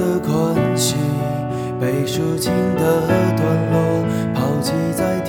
的关系被抒情的段落抛弃在